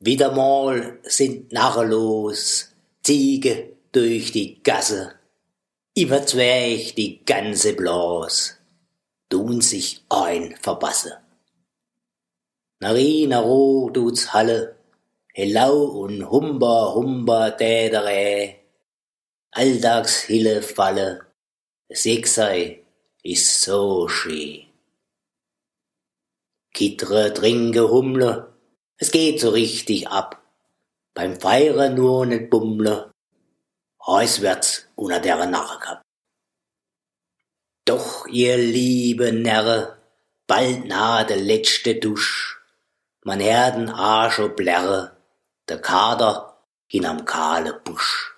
Wieder mal sind Narren los, Ziege durch die Gasse, überzwerg die ganze Blas, tun sich ein verbasse. Nari, naro, tut's Halle, Hellau und Humber, Humber, Dädere, Alltagshille falle, Sechsei ist so schön. Kittre, trinke, Hummle, es geht so richtig ab. Beim Feiern nur net bummle, Heuswärts unter der Narre gehabt. Doch, ihr liebe Närre, bald nahe der letzte Dusch, man hört Arsch blärre, der Kader in am kahle Busch.